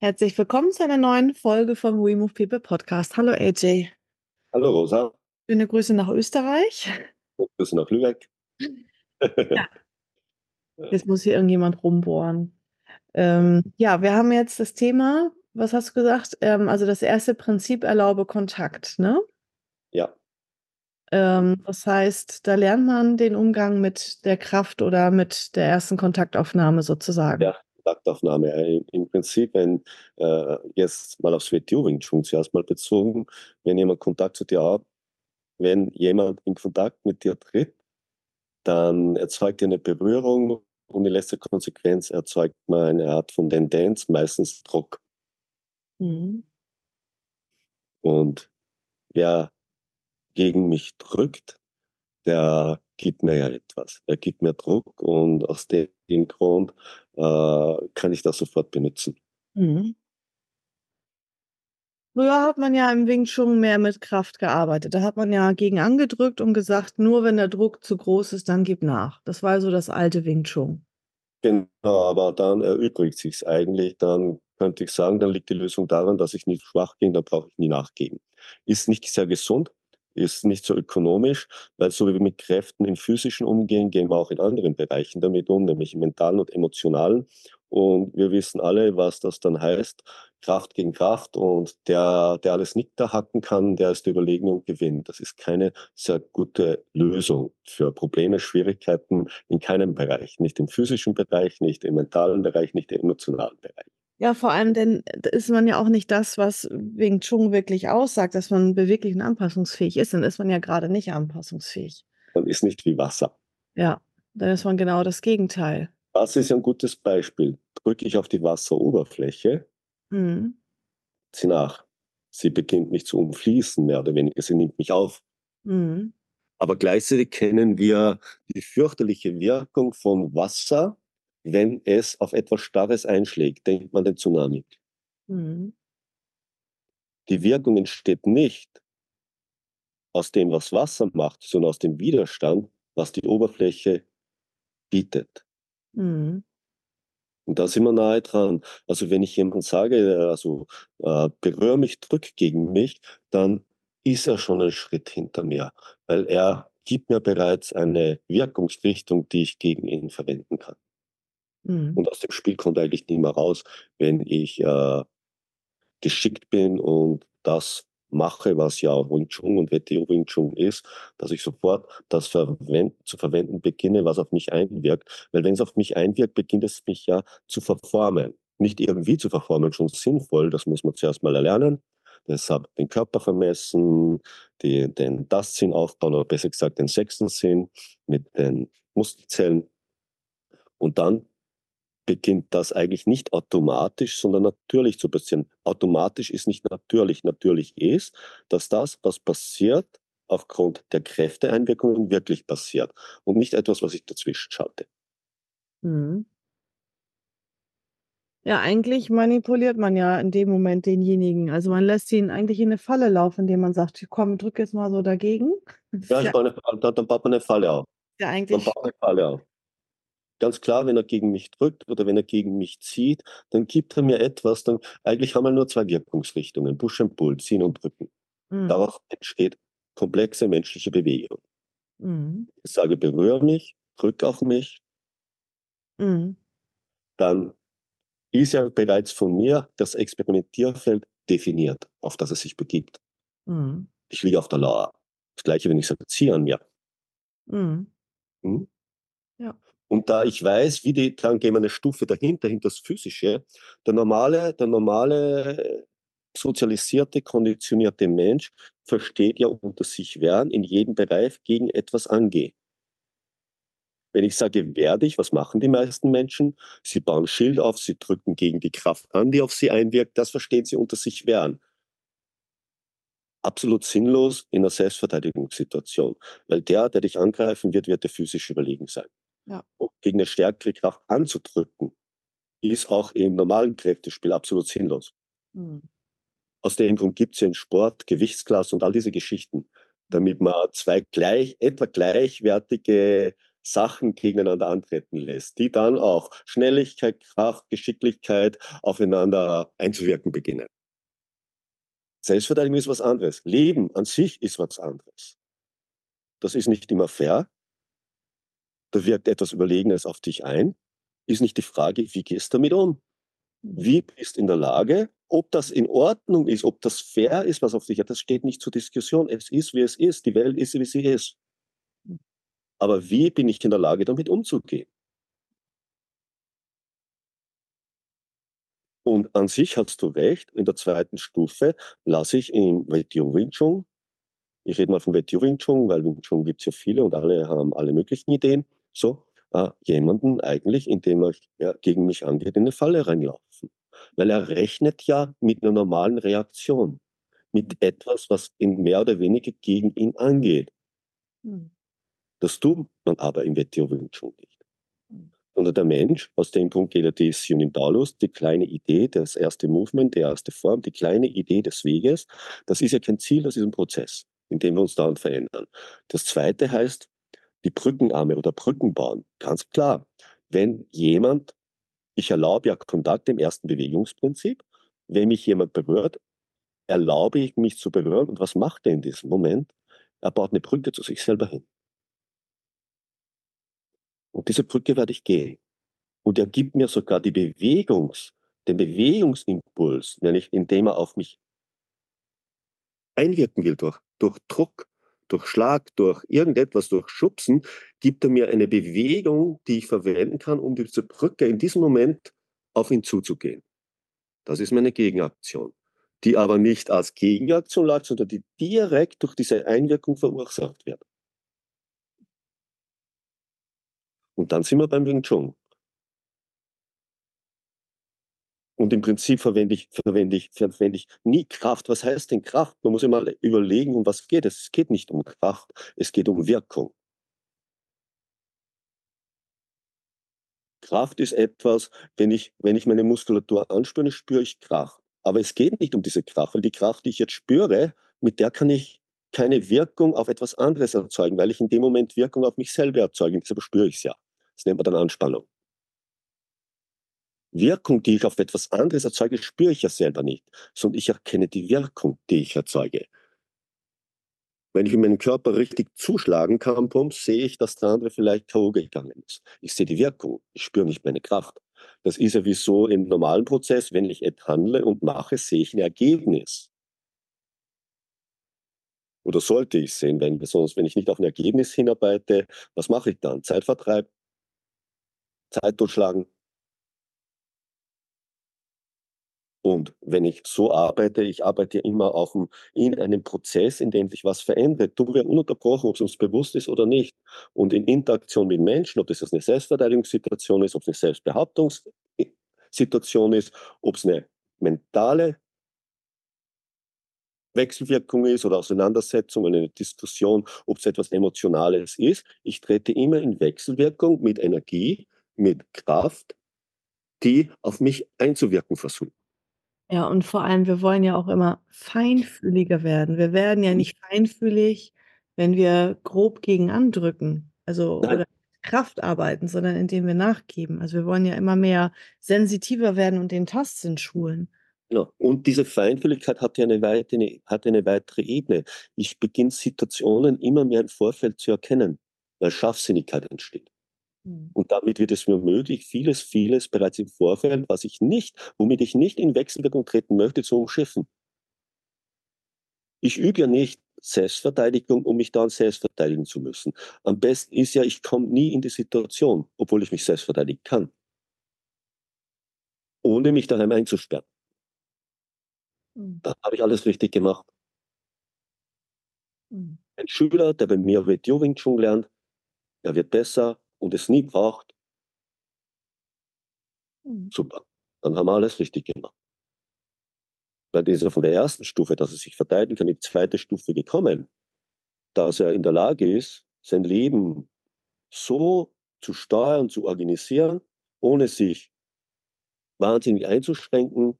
Herzlich willkommen zu einer neuen Folge vom We Move People Podcast. Hallo AJ. Hallo Rosa. Schöne Grüße nach Österreich. Grüße nach Lübeck. Ja. Jetzt muss hier irgendjemand rumbohren. Ähm, ja, wir haben jetzt das Thema, was hast du gesagt? Ähm, also das erste Prinzip erlaube Kontakt, ne? Ja. Ähm, das heißt, da lernt man den Umgang mit der Kraft oder mit der ersten Kontaktaufnahme sozusagen. Ja, Kontaktaufnahme. Im Prinzip, wenn äh, jetzt mal aufs WTO Wing Chun zuerst mal bezogen, wenn jemand Kontakt zu dir hat, wenn jemand in Kontakt mit dir tritt, dann erzeugt er eine Berührung und in letzter Konsequenz erzeugt man eine Art von Tendenz, meistens Druck. Mhm. Und wer gegen mich drückt, der gibt mir ja etwas. Er gibt mir Druck und aus dem Grund äh, kann ich das sofort benutzen. Mhm. Früher hat man ja im Wing Chun mehr mit Kraft gearbeitet. Da hat man ja gegen angedrückt und gesagt, nur wenn der Druck zu groß ist, dann gib nach. Das war so das alte Wing Chun. Genau, aber dann erübrigt sich eigentlich. Dann könnte ich sagen, dann liegt die Lösung daran, dass ich nicht schwach bin, dann brauche ich nie nachgeben. Ist nicht sehr gesund, ist nicht so ökonomisch, weil so wie wir mit Kräften im physischen umgehen, gehen wir auch in anderen Bereichen damit um, nämlich im mentalen und emotionalen. Und wir wissen alle, was das dann heißt. Kraft gegen Kraft und der, der alles nicht da hacken kann, der ist überlegen und gewinnt. Das ist keine sehr gute Lösung für Probleme, Schwierigkeiten in keinem Bereich. Nicht im physischen Bereich, nicht im mentalen Bereich, nicht im emotionalen Bereich. Ja, vor allem, denn ist man ja auch nicht das, was Wing Chun wirklich aussagt, dass man beweglich und anpassungsfähig ist. Dann ist man ja gerade nicht anpassungsfähig. Man ist nicht wie Wasser. Ja, dann ist man genau das Gegenteil. Wasser ist ein gutes Beispiel. Drücke ich auf die Wasseroberfläche, Mhm. sie nach. Sie beginnt mich zu umfließen, mehr oder weniger. Sie nimmt mich auf. Mhm. Aber gleichzeitig kennen wir die fürchterliche Wirkung von Wasser, wenn es auf etwas Starres einschlägt. Denkt man den Tsunami. Mhm. Die Wirkung entsteht nicht aus dem, was Wasser macht, sondern aus dem Widerstand, was die Oberfläche bietet. Mhm. Und da sind wir nahe dran. Also wenn ich jemandem sage, also äh, berühre mich, drück gegen mich, dann ist er schon einen Schritt hinter mir, weil er gibt mir bereits eine Wirkungsrichtung, die ich gegen ihn verwenden kann. Mhm. Und aus dem Spiel kommt eigentlich nicht mehr raus, wenn ich äh, geschickt bin und das mache, was ja Wing Chun und WTO Wing Chun ist, dass ich sofort das verwend zu verwenden beginne, was auf mich einwirkt. Weil wenn es auf mich einwirkt, beginnt es mich ja zu verformen. Nicht irgendwie zu verformen, schon sinnvoll, das muss man zuerst mal erlernen. Deshalb den Körper vermessen, die, den das Sinn aufbauen, oder besser gesagt den sechsten Sinn mit den Muskelzellen. Und dann beginnt das eigentlich nicht automatisch, sondern natürlich zu passieren. Automatisch ist nicht natürlich. Natürlich ist, dass das, was passiert, aufgrund der Kräfteeinwirkungen wirklich passiert und nicht etwas, was ich dazwischen schalte. Mhm. Ja, eigentlich manipuliert man ja in dem Moment denjenigen. Also man lässt ihn eigentlich in eine Falle laufen, indem man sagt, komm, drück jetzt mal so dagegen. Ja, ja, baue eine, dann, dann baut man eine Falle auf. ja Man eigentlich, baut eine Falle auf. Ganz klar, wenn er gegen mich drückt oder wenn er gegen mich zieht, dann gibt er mir etwas. Dann, eigentlich haben wir nur zwei Wirkungsrichtungen, Push and Pull, ziehen und drücken. Mhm. Daraus entsteht komplexe menschliche Bewegung. Mhm. Ich sage, berühre mich, drück auf mich, Mhm. dann ist ja bereits von mir das Experimentierfeld definiert, auf das es sich begibt. Mhm. Ich liege auf der Lauer. Das gleiche, wenn ich sage, zieh an mir. Mhm. Und da ich weiß, wie die, dann gehen wir eine Stufe dahinter, hinter das Physische. Der normale, der normale sozialisierte, konditionierte Mensch versteht ja unter sich wehren in jedem Bereich gegen etwas angehen. Wenn ich sage, werde ich, was machen die meisten Menschen? Sie bauen Schild auf, sie drücken gegen die Kraft an, die auf sie einwirkt. Das verstehen sie unter sich wehren. absolut sinnlos in einer Selbstverteidigungssituation, weil der, der dich angreifen wird, wird dir physisch überlegen sein. Ja. Und gegen eine stärkere Kraft anzudrücken, ist auch im normalen Kräftespiel absolut sinnlos. Mhm. Aus dem Grund gibt es ja in Sport, Gewichtsklasse und all diese Geschichten, damit man zwei gleich, etwa gleichwertige Sachen gegeneinander antreten lässt, die dann auch Schnelligkeit, Kraft, Geschicklichkeit aufeinander einzuwirken beginnen. Selbstverteidigung ist was anderes. Leben an sich ist was anderes. Das ist nicht immer fair. Da wirkt etwas Überlegenes auf dich ein. Ist nicht die Frage, wie gehst du damit um? Wie bist du in der Lage, ob das in Ordnung ist, ob das fair ist, was auf dich hat, das steht nicht zur Diskussion. Es ist, wie es ist. Die Welt ist, wie sie ist. Aber wie bin ich in der Lage, damit umzugehen? Und an sich hast du recht, in der zweiten Stufe lasse ich im WTO Wing Chun, ich rede mal von WTO Wing Chun, weil Wing Chun gibt es ja viele und alle haben alle möglichen Ideen, so, äh, jemanden eigentlich, indem er ja, gegen mich angeht, in eine Falle reinlaufen. Weil er rechnet ja mit einer normalen Reaktion, mit etwas, was in mehr oder weniger gegen ihn angeht. Hm. Das tut man aber im Wing Chun nicht sondern der Mensch, aus dem Punkt geht er die Unitaulus, die kleine Idee, das erste Movement, die erste Form, die kleine Idee des Weges, das ist ja kein Ziel, das ist ein Prozess, in dem wir uns dauernd verändern. Das zweite heißt, die Brückenarme oder Brücken bauen. Ganz klar, wenn jemand, ich erlaube ja Kontakt im ersten Bewegungsprinzip, wenn mich jemand berührt, erlaube ich mich zu berühren und was macht er in diesem Moment? Er baut eine Brücke zu sich selber hin. Und diese Brücke werde ich gehen. Und er gibt mir sogar die Bewegungs, den Bewegungsimpuls, nämlich indem er auf mich einwirken will durch, durch Druck, durch Schlag, durch irgendetwas, durch Schubsen, gibt er mir eine Bewegung, die ich verwenden kann, um diese Brücke in diesem Moment auf ihn zuzugehen. Das ist meine Gegenaktion, die aber nicht als Gegenaktion läuft, sondern die direkt durch diese Einwirkung verursacht wird. Und dann sind wir beim Wing Chun. Und im Prinzip verwende ich, verwende, ich, verwende ich nie Kraft. Was heißt denn Kraft? Man muss immer überlegen, um was geht es. Es geht nicht um Kraft, es geht um Wirkung. Kraft ist etwas, wenn ich, wenn ich meine Muskulatur anspüre, spüre ich Kraft. Aber es geht nicht um diese Kraft, weil die Kraft, die ich jetzt spüre, mit der kann ich keine Wirkung auf etwas anderes erzeugen, weil ich in dem Moment Wirkung auf mich selber erzeuge. Deshalb spüre ich es ja. Das nennt man dann Anspannung. Wirkung, die ich auf etwas anderes erzeuge, spüre ich ja selber nicht, sondern ich erkenne die Wirkung, die ich erzeuge. Wenn ich in meinen Körper richtig zuschlagen kann, pump, sehe ich, dass der andere vielleicht K.O. gegangen ist. Ich sehe die Wirkung, ich spüre nicht meine Kraft. Das ist ja wie so im normalen Prozess, wenn ich etwas handle und mache, sehe ich ein Ergebnis. Oder sollte ich sehen, wenn, besonders wenn ich nicht auf ein Ergebnis hinarbeite, was mache ich dann? Zeitvertreib, Zeit totschlagen. Und wenn ich so arbeite, ich arbeite ja immer auf dem, in einem Prozess, in dem sich was verändert, tun wir ununterbrochen, ob es uns bewusst ist oder nicht. Und in Interaktion mit Menschen, ob das eine Selbstverteidigungssituation ist, ob es eine Selbstbehauptungssituation ist, ob es eine mentale Wechselwirkung ist oder Auseinandersetzung, eine Diskussion, ob es etwas Emotionales ist. Ich trete immer in Wechselwirkung mit Energie mit Kraft, die auf mich einzuwirken versuchen. Ja, und vor allem, wir wollen ja auch immer feinfühliger werden. Wir werden ja mhm. nicht feinfühlig, wenn wir grob gegen andrücken, also Nein. oder Kraft arbeiten, sondern indem wir nachgeben. Also wir wollen ja immer mehr sensitiver werden und den Tastsinn schulen. Genau. Und diese Feinfühligkeit hat ja eine, weitere, hat eine weitere Ebene. Ich beginne Situationen immer mehr im Vorfeld zu erkennen, weil Scharfsinnigkeit entsteht. Mhm. Und damit wird es mir möglich, vieles, vieles bereits im Vorfeld, was ich nicht, womit ich nicht in Wechselwirkung treten möchte, zu umschiffen. Ich übe ja nicht Selbstverteidigung, um mich dann selbst verteidigen zu müssen. Am besten ist ja, ich komme nie in die Situation, obwohl ich mich selbst verteidigen kann. Ohne mich daheim einzusperren. Mhm. Dann habe ich alles richtig gemacht. Mhm. Ein Schüler, der bei mir WTO Wing Chun lernt, er wird besser, und es nie braucht, mhm. super. Dann haben wir alles richtig gemacht. bei dieser von der ersten Stufe, dass er sich verteidigen kann, in die zweite Stufe gekommen, dass er in der Lage ist, sein Leben so zu steuern, zu organisieren, ohne sich wahnsinnig einzuschränken,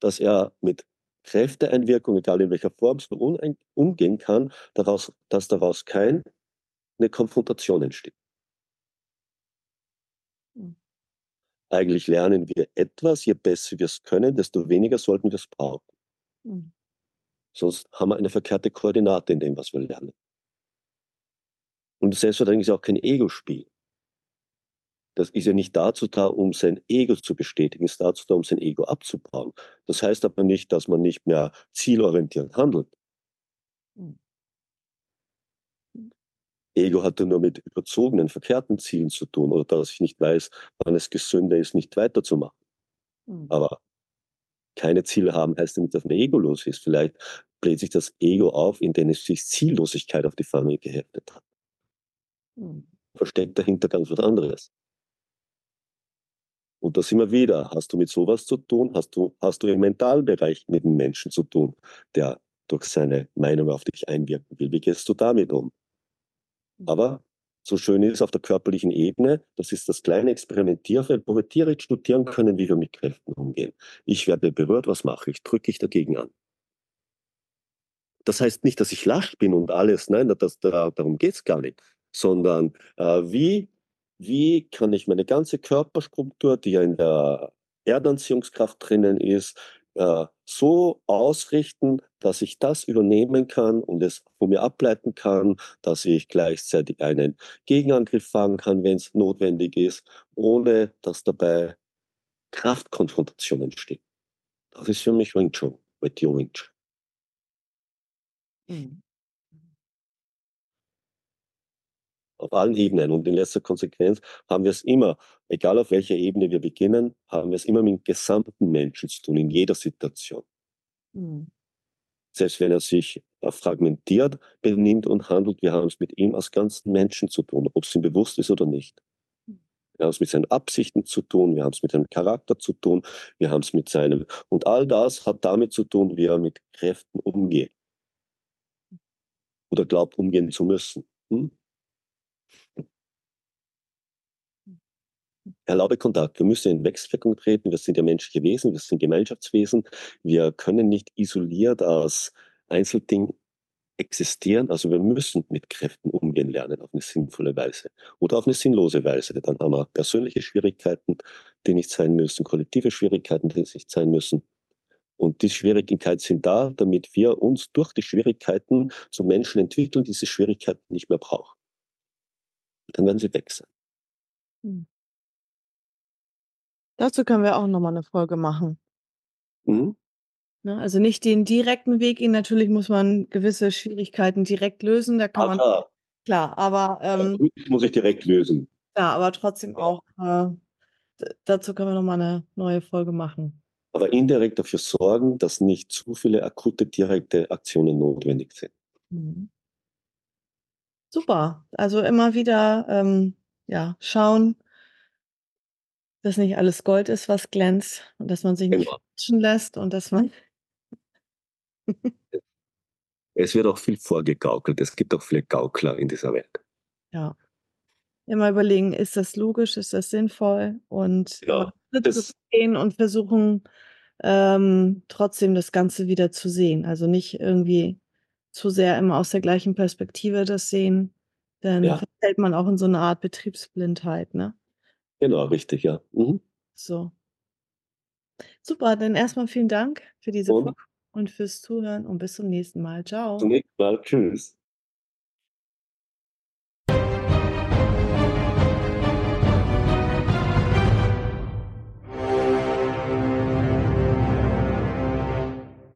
dass er mit Kräfteeinwirkung, egal in welcher Form, so umgehen kann, daraus, dass daraus keine Konfrontation entsteht. Eigentlich lernen wir etwas, je besser wir es können, desto weniger sollten wir es brauchen. Mhm. Sonst haben wir eine verkehrte Koordinate in dem, was wir lernen. Und selbstverständlich ist auch kein Ego-Spiel. Das ist ja nicht dazu da, um sein Ego zu bestätigen, ist dazu da, um sein Ego abzubauen. Das heißt aber nicht, dass man nicht mehr zielorientiert handelt. Mhm. Ego hat nur mit überzogenen, verkehrten Zielen zu tun oder dass ich nicht weiß, wann es gesünder ist, nicht weiterzumachen. Mhm. Aber keine Ziele haben heißt ja nicht, dass man egolos ist. Vielleicht bläht sich das Ego auf, indem es sich Ziellosigkeit auf die Fahne geheftet hat. Mhm. Versteckt dahinter ganz was anderes. Und da sind wir wieder. Hast du mit sowas zu tun? Hast du, hast du im Mentalbereich mit einem Menschen zu tun, der durch seine Meinung auf dich einwirken will? Wie gehst du damit um? Aber so schön ist auf der körperlichen Ebene, das ist das kleine Experimentierfeld, wo wir direkt studieren können, wie wir mit Kräften umgehen. Ich werde berührt, was mache ich? Drücke ich dagegen an. Das heißt nicht, dass ich lasch bin und alles, nein, das, darum geht es gar nicht, sondern äh, wie, wie kann ich meine ganze Körperstruktur, die ja in der Erdanziehungskraft drinnen ist, äh, so ausrichten, dass ich das übernehmen kann und es von mir ableiten kann, dass ich gleichzeitig einen Gegenangriff fahren kann, wenn es notwendig ist, ohne dass dabei Kraftkonfrontation entsteht. Das ist für mich Wing Chun, mit Wing Chun. Mhm. Auf allen Ebenen. Und in letzter Konsequenz haben wir es immer, egal auf welcher Ebene wir beginnen, haben wir es immer mit dem gesamten Menschen zu tun, in jeder Situation. Mhm. Selbst wenn er sich äh, fragmentiert benimmt und handelt, wir haben es mit ihm als ganzen Menschen zu tun, ob es ihm bewusst ist oder nicht. Wir haben es mit seinen Absichten zu tun, wir haben es mit seinem Charakter zu tun, wir haben es mit seinem. Und all das hat damit zu tun, wie er mit Kräften umgeht. Oder glaubt, umgehen zu müssen. Hm? Erlaube Kontakt. Wir müssen in Wechselwirkung treten. Wir sind ja menschliche Wesen, wir sind Gemeinschaftswesen. Wir können nicht isoliert als Einzelding existieren. Also wir müssen mit Kräften umgehen lernen auf eine sinnvolle Weise oder auf eine sinnlose Weise. Dann haben wir persönliche Schwierigkeiten, die nicht sein müssen, kollektive Schwierigkeiten, die nicht sein müssen. Und die Schwierigkeiten sind da, damit wir uns durch die Schwierigkeiten zu Menschen entwickeln, die diese Schwierigkeiten nicht mehr brauchen. Dann werden sie weg sein. Hm. Dazu können wir auch noch mal 'ne Folge machen. Mhm. Ne, also nicht den direkten Weg gehen. Natürlich muss man gewisse Schwierigkeiten direkt lösen. Da kann Ah, man klar. klar, aber, ähm muss ich direkt lösen. Ja, aber trotzdem auch, äh, dazu können wir noch mal 'ne neue Folge machen. Aber indirekt dafür sorgen, dass nicht zu viele akute direkte Aktionen notwendig sind. Mhm. Super. Also immer wieder, ähm, ja, schauen dass nicht alles Gold ist, was glänzt und dass man sich nicht Genau. lässt und dass man Es wird auch viel vorgegaukelt. Es gibt auch viele Gaukler in dieser Welt. Ja. Immer überlegen, ist das logisch, ist das sinnvoll und Ja, das gehen und versuchen, ähm, trotzdem das Ganze wieder zu sehen. Also nicht irgendwie zu sehr immer aus der gleichen Perspektive das sehen, dann Ja. verfällt man auch in so 'ne Art Betriebsblindheit, ne? Genau, richtig, ja. Mhm. So. Super, dann erst mal vielen Dank für diese Und Folge und fürs Zuhören und bis zum nächsten Mal. Tschau. Zum nächsten Mal. Tschüss.